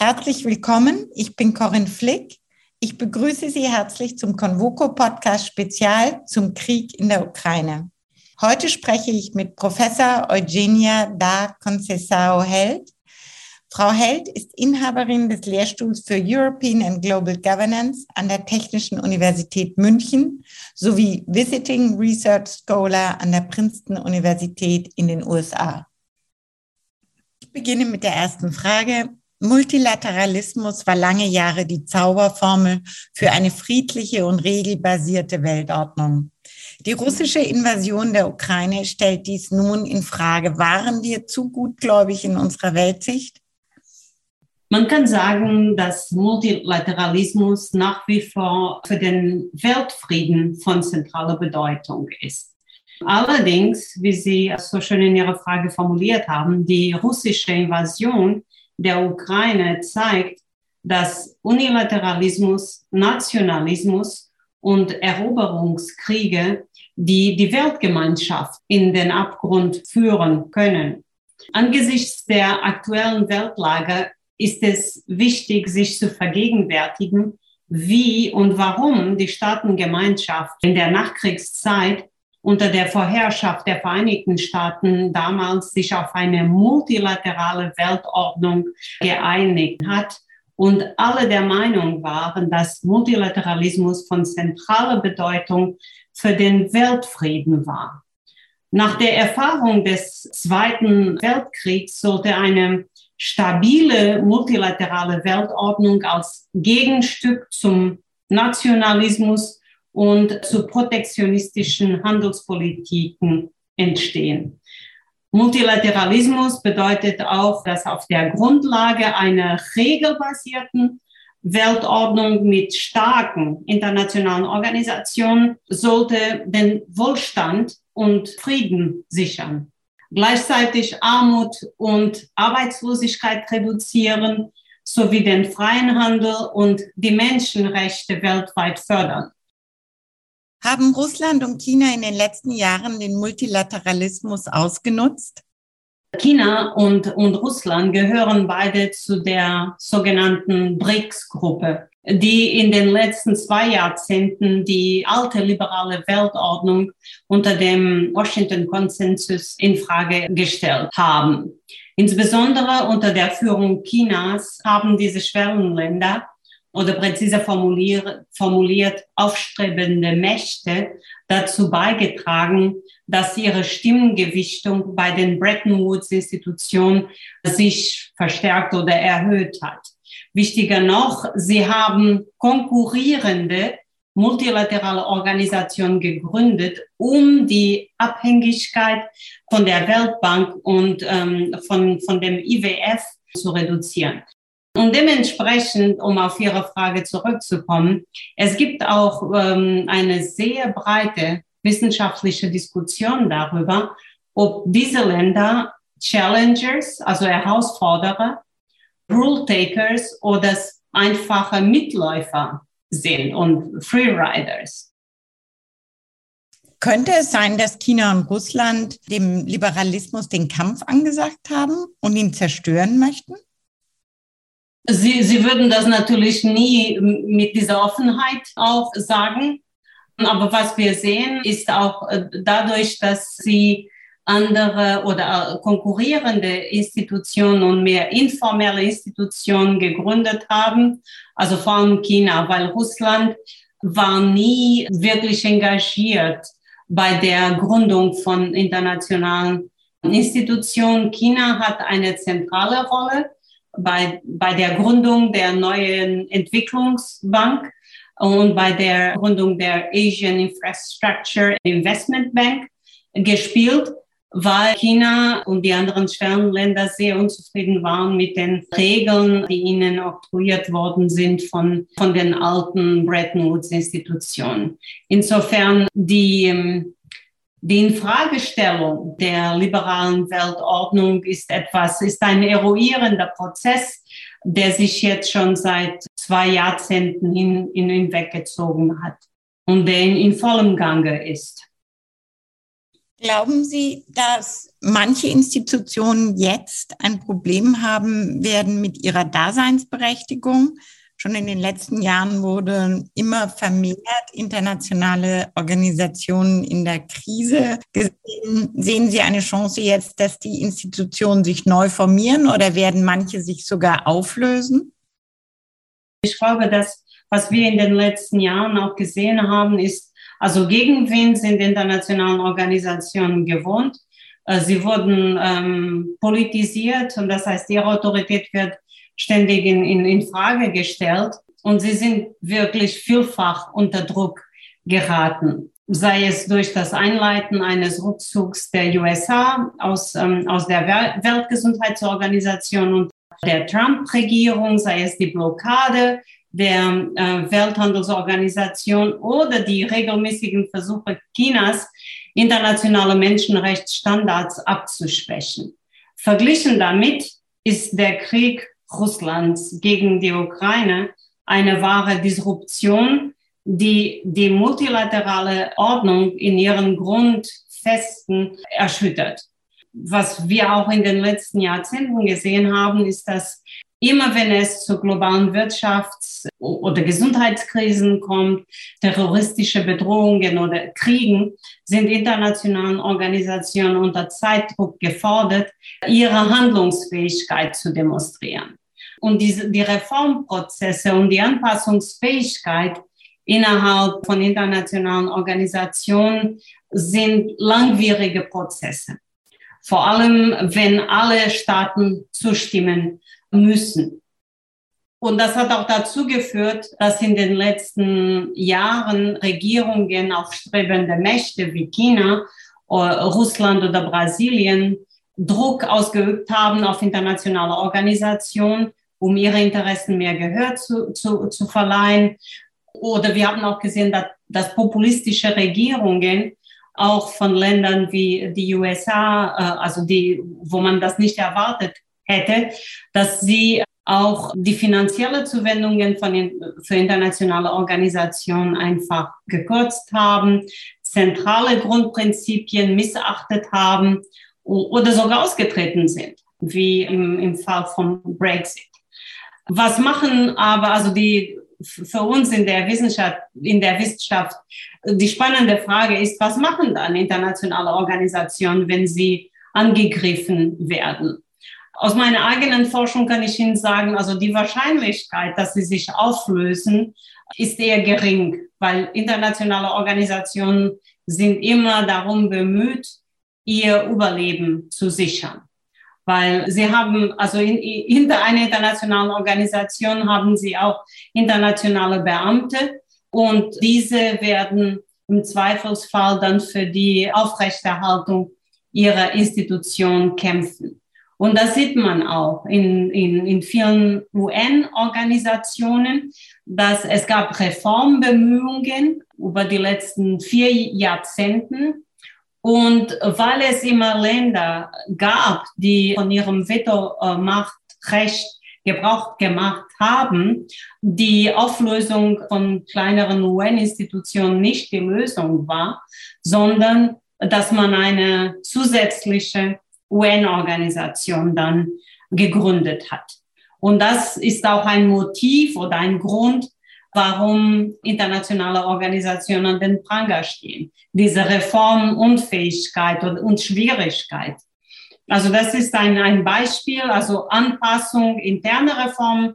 Herzlich willkommen. Ich bin Corinne Flick. Ich begrüße Sie herzlich zum Convoco Podcast Spezial zum Krieg in der Ukraine. Heute spreche ich mit Professor Eugenia da Concesao Held. Frau Held ist Inhaberin des Lehrstuhls für European and Global Governance an der Technischen Universität München sowie Visiting Research Scholar an der Princeton Universität in den USA. Ich beginne mit der ersten Frage. Multilateralismus war lange Jahre die Zauberformel für eine friedliche und regelbasierte Weltordnung. Die russische Invasion der Ukraine stellt dies nun in Frage. Waren wir zu gutgläubig in unserer Weltsicht? Man kann sagen, dass Multilateralismus nach wie vor für den Weltfrieden von zentraler Bedeutung ist. Allerdings, wie Sie so schön in Ihrer Frage formuliert haben, die russische Invasion der Ukraine zeigt, dass Unilateralismus, Nationalismus und Eroberungskriege, die die Weltgemeinschaft in den Abgrund führen können. Angesichts der aktuellen Weltlage ist es wichtig, sich zu vergegenwärtigen, wie und warum die Staatengemeinschaft in der Nachkriegszeit unter der Vorherrschaft der Vereinigten Staaten damals sich auf eine multilaterale Weltordnung geeinigt hat und alle der Meinung waren, dass Multilateralismus von zentraler Bedeutung für den Weltfrieden war. Nach der Erfahrung des Zweiten Weltkriegs sollte eine stabile multilaterale Weltordnung als Gegenstück zum Nationalismus und zu protektionistischen Handelspolitiken entstehen. Multilateralismus bedeutet auch, dass auf der Grundlage einer regelbasierten Weltordnung mit starken internationalen Organisationen sollte den Wohlstand und Frieden sichern. Gleichzeitig Armut und Arbeitslosigkeit reduzieren sowie den freien Handel und die Menschenrechte weltweit fördern. Haben Russland und China in den letzten Jahren den Multilateralismus ausgenutzt? China und, und Russland gehören beide zu der sogenannten BRICS-Gruppe, die in den letzten zwei Jahrzehnten die alte liberale Weltordnung unter dem Washington-Konsensus in Frage gestellt haben. Insbesondere unter der Führung Chinas haben diese Schwellenländer oder präziser formuliert, formuliert aufstrebende Mächte dazu beigetragen, dass ihre Stimmengewichtung bei den Bretton Woods Institutionen sich verstärkt oder erhöht hat. Wichtiger noch, sie haben konkurrierende multilaterale Organisationen gegründet, um die Abhängigkeit von der Weltbank und ähm, von, von dem IWF zu reduzieren. Und dementsprechend, um auf Ihre Frage zurückzukommen, es gibt auch ähm, eine sehr breite wissenschaftliche Diskussion darüber, ob diese Länder Challengers, also Herausforderer, Rule Takers oder einfache Mitläufer sind und Freeriders. Könnte es sein, dass China und Russland dem Liberalismus den Kampf angesagt haben und ihn zerstören möchten? Sie, Sie würden das natürlich nie mit dieser Offenheit auch sagen. Aber was wir sehen, ist auch äh, dadurch, dass sie andere oder äh, konkurrierende Institutionen und mehr informelle Institutionen gegründet haben, also vor allem China, weil Russland war nie wirklich engagiert bei der Gründung von internationalen Institutionen. China hat eine zentrale Rolle bei, bei der Gründung der neuen Entwicklungsbank und bei der Gründung der Asian Infrastructure Investment Bank gespielt, weil China und die anderen Schwellenländer sehr unzufrieden waren mit den Regeln, die ihnen oktroyiert worden sind von, von den alten Bretton Woods Institutionen. Insofern die ähm, die Infragestellung der liberalen Weltordnung ist etwas, ist ein eruierender Prozess, der sich jetzt schon seit zwei Jahrzehnten hin, hinweggezogen hat und der in, in vollem Gange ist. Glauben Sie, dass manche Institutionen jetzt ein Problem haben werden mit ihrer Daseinsberechtigung? Schon in den letzten Jahren wurden immer vermehrt internationale Organisationen in der Krise gesehen. Sehen Sie eine Chance jetzt, dass die Institutionen sich neu formieren oder werden manche sich sogar auflösen? Ich glaube, dass was wir in den letzten Jahren auch gesehen haben, ist, also gegen wen sind internationalen Organisationen gewohnt? Äh, sie wurden ähm, politisiert und das heißt, ihre Autorität wird ständig in, in, in Frage gestellt und sie sind wirklich vielfach unter Druck geraten sei es durch das Einleiten eines Rückzugs der USA aus, ähm, aus der Weltgesundheitsorganisation und der Trump-Regierung, sei es die Blockade der äh, Welthandelsorganisation oder die regelmäßigen Versuche Chinas, internationale Menschenrechtsstandards abzuschwächen. Verglichen damit ist der Krieg Russlands gegen die Ukraine eine wahre Disruption, die die multilaterale Ordnung in ihren Grundfesten erschüttert. Was wir auch in den letzten Jahrzehnten gesehen haben, ist, dass immer wenn es zu globalen Wirtschafts- oder Gesundheitskrisen kommt, terroristische Bedrohungen oder Kriegen, sind internationalen Organisationen unter Zeitdruck gefordert, ihre Handlungsfähigkeit zu demonstrieren. Und diese, die Reformprozesse und die Anpassungsfähigkeit innerhalb von internationalen Organisationen sind langwierige Prozesse. Vor allem, wenn alle Staaten zustimmen müssen. Und das hat auch dazu geführt, dass in den letzten Jahren Regierungen aufstrebende Mächte wie China, äh, Russland oder Brasilien Druck ausgeübt haben auf internationale Organisationen, um ihre Interessen mehr Gehör zu, zu, zu verleihen. Oder wir haben auch gesehen, dass, dass populistische Regierungen auch von Ländern wie die USA, äh, also die, wo man das nicht erwartet hätte, dass sie auch die finanzielle Zuwendungen von den, für internationale Organisationen einfach gekürzt haben, zentrale Grundprinzipien missachtet haben oder sogar ausgetreten sind, wie im, im Fall von Brexit. Was machen aber also die für uns in der Wissenschaft, in der Wissenschaft, die spannende Frage ist, was machen dann internationale Organisationen, wenn sie angegriffen werden? Aus meiner eigenen Forschung kann ich Ihnen sagen, also die Wahrscheinlichkeit, dass sie sich auflösen, ist eher gering, weil internationale Organisationen sind immer darum bemüht, ihr Überleben zu sichern. Weil sie haben, also in, hinter einer internationalen Organisation haben sie auch internationale Beamte und diese werden im Zweifelsfall dann für die Aufrechterhaltung ihrer Institution kämpfen. Und das sieht man auch in, in, in vielen UN-Organisationen, dass es gab Reformbemühungen über die letzten vier Jahrzehnten. Und weil es immer Länder gab, die von ihrem Veto-Machtrecht Gebrauch gemacht haben, die Auflösung von kleineren UN-Institutionen nicht die Lösung war, sondern dass man eine zusätzliche UN-Organisation dann gegründet hat. Und das ist auch ein Motiv oder ein Grund, warum internationale Organisationen an den Pranger stehen. Diese Reformunfähigkeit und, und Schwierigkeit. Also das ist ein, ein Beispiel, also Anpassung, interne Reform,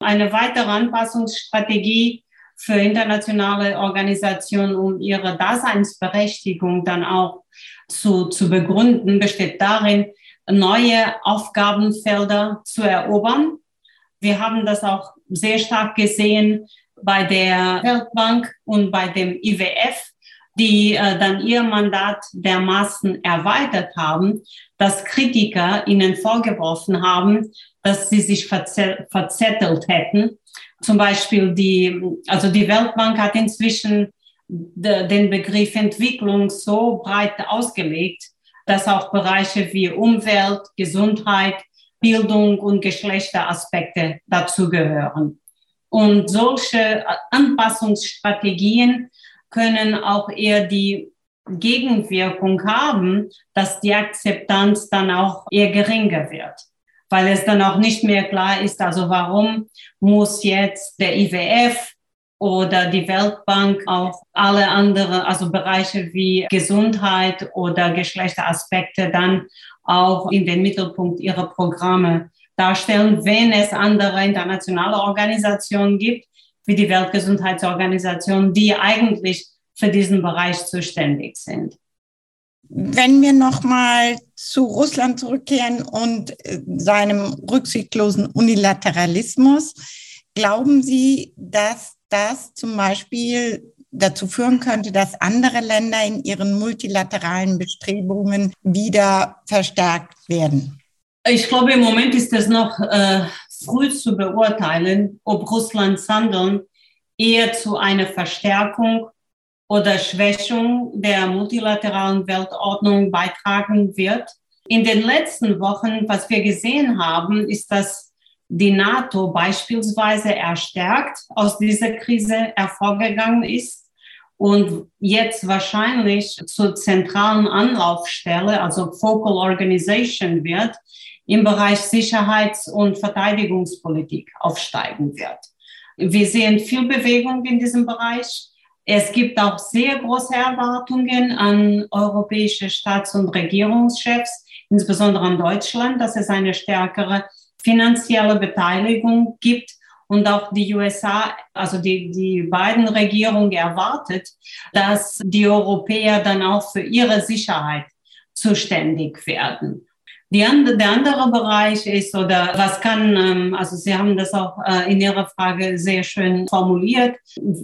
eine weitere Anpassungsstrategie für internationale Organisationen, um ihre Daseinsberechtigung dann auch zu, zu begründen, besteht darin, neue Aufgabenfelder zu erobern. Wir haben das auch sehr stark gesehen bei der Weltbank und bei dem IWF, die äh, dann ihr Mandat dermaßen erweitert haben, dass Kritiker ihnen vorgeworfen haben, dass sie sich verzettelt hätten. Zum Beispiel die, also die Weltbank hat inzwischen den Begriff Entwicklung so breit ausgelegt, dass auch Bereiche wie Umwelt, Gesundheit, Bildung und Geschlechteraspekte dazugehören. Und solche Anpassungsstrategien können auch eher die Gegenwirkung haben, dass die Akzeptanz dann auch eher geringer wird, weil es dann auch nicht mehr klar ist, also warum muss jetzt der IWF oder die Weltbank auch alle anderen, also Bereiche wie Gesundheit oder Geschlechteraspekte dann auch in den Mittelpunkt ihrer Programme darstellen, wenn es andere internationale Organisationen gibt, wie die Weltgesundheitsorganisation, die eigentlich für diesen Bereich zuständig sind. Wenn wir nochmal zu Russland zurückkehren und äh, seinem rücksichtslosen Unilateralismus, glauben Sie, dass das zum Beispiel dazu führen könnte, dass andere Länder in ihren multilateralen Bestrebungen wieder verstärkt werden? Ich glaube, im Moment ist es noch äh, früh zu beurteilen, ob Russlands Handeln eher zu einer Verstärkung oder Schwächung der multilateralen Weltordnung beitragen wird. In den letzten Wochen, was wir gesehen haben, ist, dass die NATO beispielsweise erstärkt aus dieser Krise hervorgegangen ist und jetzt wahrscheinlich zur zentralen Anlaufstelle, also Focal Organization wird, im Bereich Sicherheits- und Verteidigungspolitik aufsteigen wird. Wir sehen viel Bewegung in diesem Bereich. Es gibt auch sehr große Erwartungen an europäische Staats- und Regierungschefs, insbesondere an Deutschland, dass es eine stärkere finanzielle Beteiligung gibt. Und auch die USA, also die, die beiden Regierungen erwartet, dass die Europäer dann auch für ihre Sicherheit zuständig werden. Die andere, der andere Bereich ist, oder was kann, ähm, also Sie haben das auch äh, in Ihrer Frage sehr schön formuliert,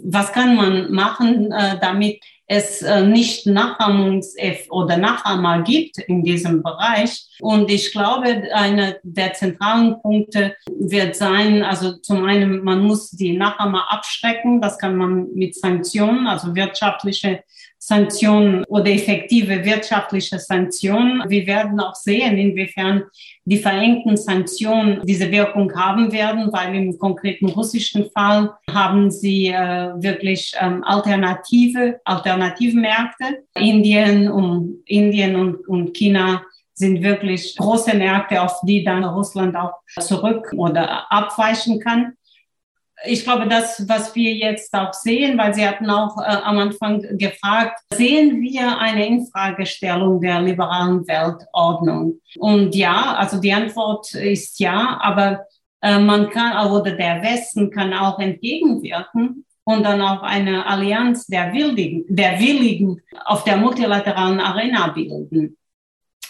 was kann man machen, äh, damit es äh, nicht Nachahmungs- oder Nachahmer gibt in diesem Bereich. Und ich glaube, einer der zentralen Punkte wird sein, also zum einen, man muss die Nachahmer abschrecken. Das kann man mit Sanktionen, also wirtschaftliche Sanktionen oder effektive wirtschaftliche Sanktionen. Wir werden auch sehen, inwiefern die verengten Sanktionen diese Wirkung haben werden, weil im konkreten russischen Fall haben sie äh, wirklich ähm, alternative, alternative Märkte. Indien, um, Indien und, und China sind wirklich große Märkte, auf die dann Russland auch zurück oder abweichen kann ich glaube, das, was wir jetzt auch sehen, weil Sie hatten auch äh, am Anfang gefragt, sehen wir eine Infragestellung der liberalen Weltordnung? Und ja, also die Antwort ist ja, aber äh, man kann, oder der Westen kann auch entgegenwirken und dann auch eine Allianz der Willigen, der Willigen auf der multilateralen Arena bilden,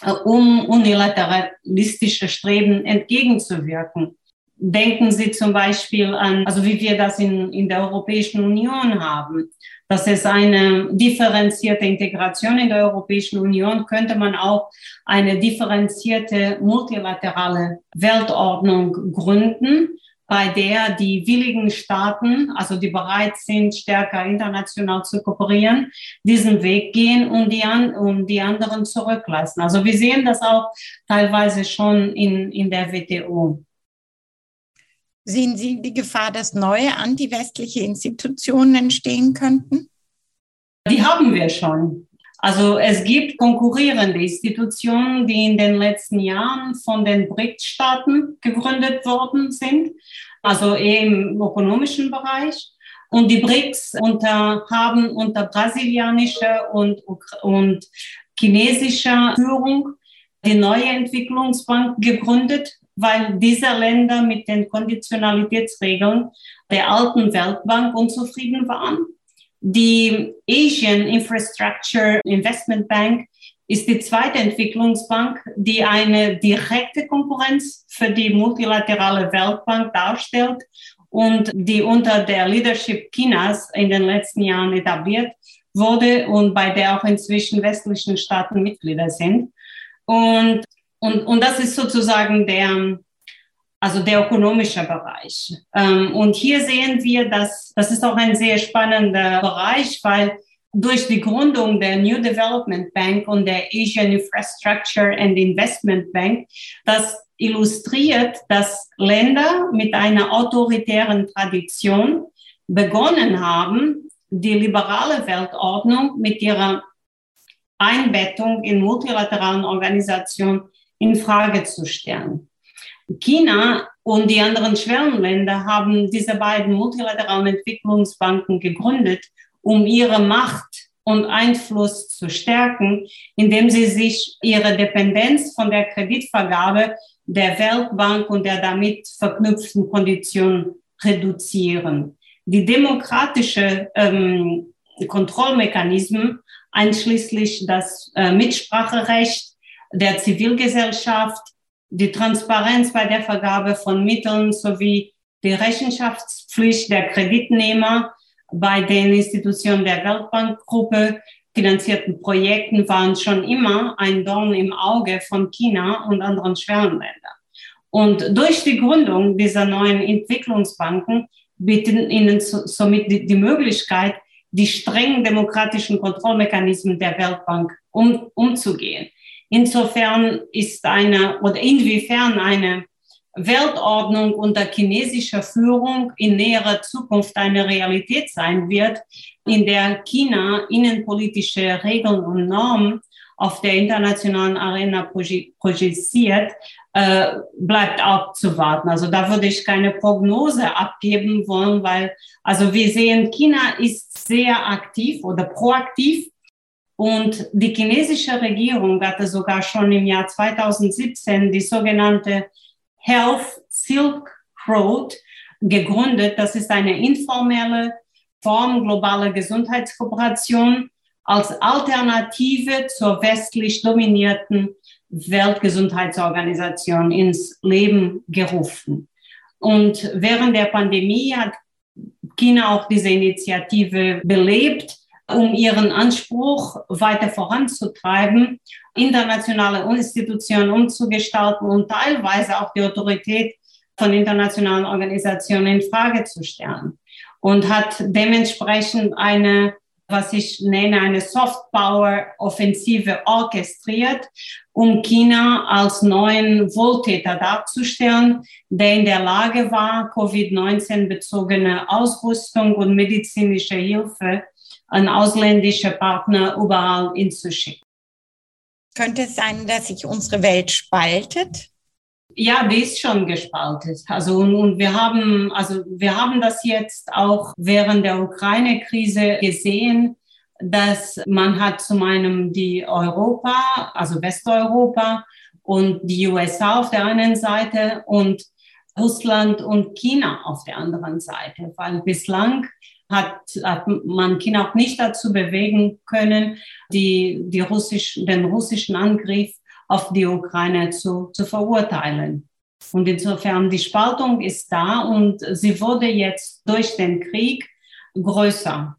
äh, um unilateralistische Streben entgegenzuwirken. Denken Sie zum Beispiel an, also wie wir das in, in der Europäischen Union haben, dass es eine differenzierte Integration in der Europäischen Union könnte man auch eine differenzierte multilaterale Weltordnung gründen, bei der die willigen Staaten, also die bereit sind, stärker international zu kooperieren, diesen Weg gehen und die, an, und die anderen zurücklassen. Also wir sehen das auch teilweise schon in, in der WTO. Sehen Sie die Gefahr, dass neue antiwestliche Institutionen entstehen könnten? Die haben wir schon. Also es gibt konkurrierende Institutionen, die in den letzten Jahren von den BRICS-Staaten gegründet worden sind, also im ökonomischen Bereich. Und die BRICS unter, haben unter brasilianischer und, und chinesischer Führung die neue Entwicklungsbank gegründet, weil diese Länder mit den Konditionalitätsregeln der alten Weltbank unzufrieden waren. Die Asian Infrastructure Investment Bank ist die zweite Entwicklungsbank, die eine direkte Konkurrenz für die multilaterale Weltbank darstellt und die unter der Leadership Chinas in den letzten Jahren etabliert wurde und bei der auch inzwischen westlichen Staaten Mitglieder sind. Und und, und das ist sozusagen der, also der ökonomische Bereich. Ähm, und hier sehen wir, dass das ist auch ein sehr spannender Bereich, weil durch die Gründung der New Development Bank und der Asian Infrastructure and Investment Bank, das illustriert, dass Länder mit einer autoritären Tradition begonnen haben, die liberale Weltordnung mit ihrer Einbettung in multilateralen Organisationen in Frage zu stellen. China und die anderen Schwellenländer haben diese beiden multilateralen Entwicklungsbanken gegründet, um ihre Macht und Einfluss zu stärken, indem sie sich ihre Dependenz von der Kreditvergabe der Weltbank und der damit verknüpften Konditionen reduzieren. Die demokratische ähm, Kontrollmechanismen, einschließlich das äh, Mitspracherecht der Zivilgesellschaft, die Transparenz bei der Vergabe von Mitteln sowie die Rechenschaftspflicht der Kreditnehmer bei den Institutionen der Weltbankgruppe finanzierten Projekten waren schon immer ein Dorn im Auge von China und anderen Schwellenländern. Und durch die Gründung dieser neuen Entwicklungsbanken bieten ihnen somit die, Möglichkeit, die strengen demokratischen Kontrollmechanismen der Weltbank um, umzugehen. Insofern ist eine oder inwiefern eine Weltordnung unter chinesischer Führung in näherer Zukunft eine Realität sein wird, in der China innenpolitische Regeln und Normen auf der internationalen Arena projiziert, äh, bleibt abzuwarten. Also da würde ich keine Prognose abgeben wollen, weil, also wir sehen, China ist sehr aktiv oder proaktiv und die chinesische Regierung hatte sogar schon im Jahr 2017 die sogenannte Health Silk Road gegründet. Das ist eine informelle Form globaler Gesundheitskooperation als Alternative zur westlich dominierten Weltgesundheitsorganisation ins Leben gerufen. Und während der Pandemie hat China auch diese Initiative belebt um ihren Anspruch weiter voranzutreiben, internationale Institutionen umzugestalten und teilweise auch die Autorität von internationalen Organisationen in Frage zu stellen. Und hat dementsprechend eine, was ich nenne, eine Soft Power Offensive orchestriert, um China als neuen Wohltäter darzustellen, der in der Lage war, Covid-19 bezogene Ausrüstung und medizinische Hilfe an ausländische Partner überall hinzuschicken. Könnte es sein, dass sich unsere Welt spaltet? Ja, die ist schon gespaltet. Also und, und wir haben, also wir haben das jetzt auch während der Ukraine-Krise gesehen, dass man hat zum einen die Europa, also Westeuropa und die USA auf der einen Seite und Russland und China auf der anderen Seite, weil bislang hat, hat man China auch nicht dazu bewegen können, die, die russisch, den russischen Angriff auf die Ukraine zu, zu verurteilen. Und insofern die Spaltung ist da und sie wurde jetzt durch den Krieg größer.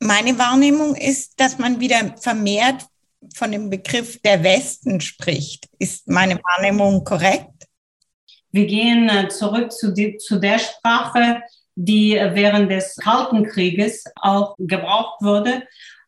Meine Wahrnehmung ist, dass man wieder vermehrt von dem Begriff der Westen spricht. Ist meine Wahrnehmung korrekt? Wir gehen äh, zurück zu, die, zu der Sprache, die während des Kalten Krieges auch gebraucht wurde.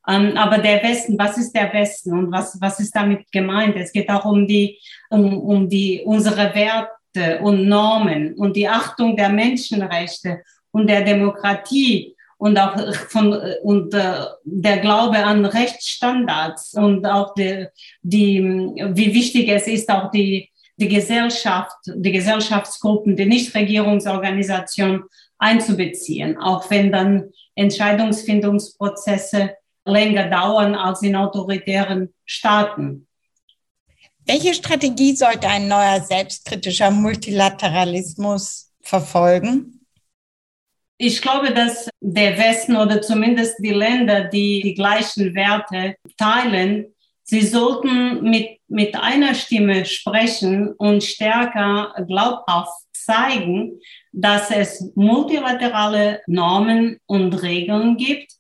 Ähm, aber der Westen, was ist der Westen und was, was ist damit gemeint? Es geht auch um die, um, um die, unsere Werte und Normen und die Achtung der Menschenrechte und der Demokratie und auch von, und äh, der Glaube an Rechtsstandards und auch die, die, wie wichtig es ist, auch die, die Gesellschaft, die Gesellschaftsgruppen, die Nichtregierungsorganisationen einzubeziehen, auch wenn dann Entscheidungsfindungsprozesse länger dauern als in autoritären Staaten. Welche Strategie sollte ein neuer selbstkritischer Multilateralismus verfolgen? Ich glaube, dass der Westen oder zumindest die Länder, die die gleichen Werte teilen, sie sollten mit, mit einer Stimme sprechen und stärker glaubhaft zeigen, dass es multilaterale Normen und Regeln gibt,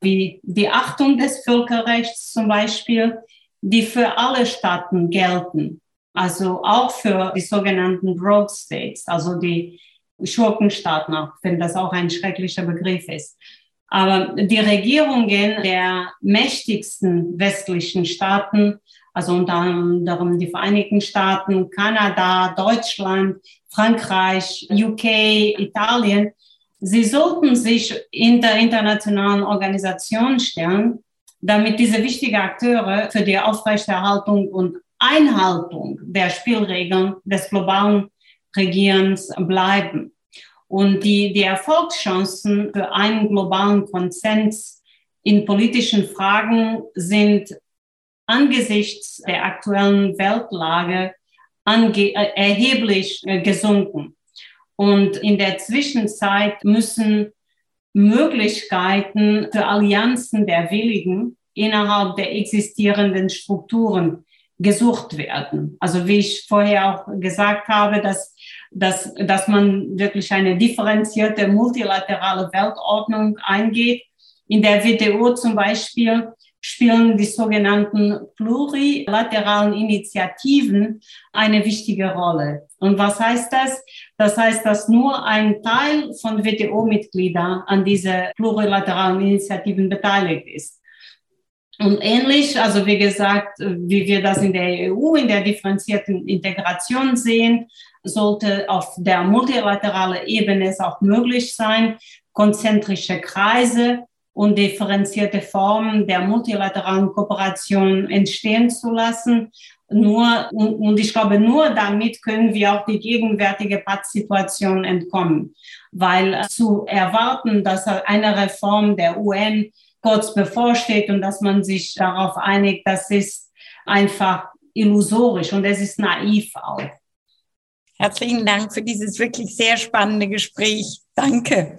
wie die Achtung des Völkerrechts zum Beispiel, die für alle Staaten gelten. Also auch für die sogenannten Rogue States, also die Schurkenstaaten, auch wenn das auch ein schrecklicher Begriff ist. Aber die Regierungen der mächtigsten westlichen Staaten, also unter anderem die Vereinigten Staaten, Kanada, Deutschland, Frankreich, UK, Italien, sie sollten sich in der internationalen Organisation stellen damit diese wichtigen Akteure für die Aufrechterhaltung und Einhaltung der Spielregeln des globalen Regierens bleiben. Und die, die Erfolgschancen für einen globalen Konsens in politischen Fragen sind angesichts der aktuellen Weltlage ange äh, erheblich äh, gesunken. Und in der Zwischenzeit müssen Möglichkeiten für Allianzen der Willigen innerhalb der existierenden Strukturen gesucht werden. Also wie ich vorher auch gesagt habe, dass, dass, dass man wirklich eine differenzierte multilaterale Weltordnung eingeht. In der WTO zum Beispiel spielen die sogenannten plurilateralen Initiativen eine wichtige Rolle. Und was heißt das? Das heißt, dass nur ein Teil von WTO-Mitgliedern an diese plurilateralen Initiativen beteiligt ist. Und ähnlich, also wie gesagt, wie wir das in der EU, in der differenzierten Integration sehen, sollte auf der multilateralen Ebene es auch möglich sein, konzentrische Kreise und differenzierte Formen der multilateralen Kooperation entstehen zu lassen. Nur, und, ich glaube, nur damit können wir auch die gegenwärtige Pattsituation entkommen. Weil zu erwarten, dass eine Reform der UN kurz bevorsteht und dass man sich darauf einigt, das ist einfach illusorisch und es ist naiv auch. Herzlichen Dank für dieses wirklich sehr spannende Gespräch. Danke.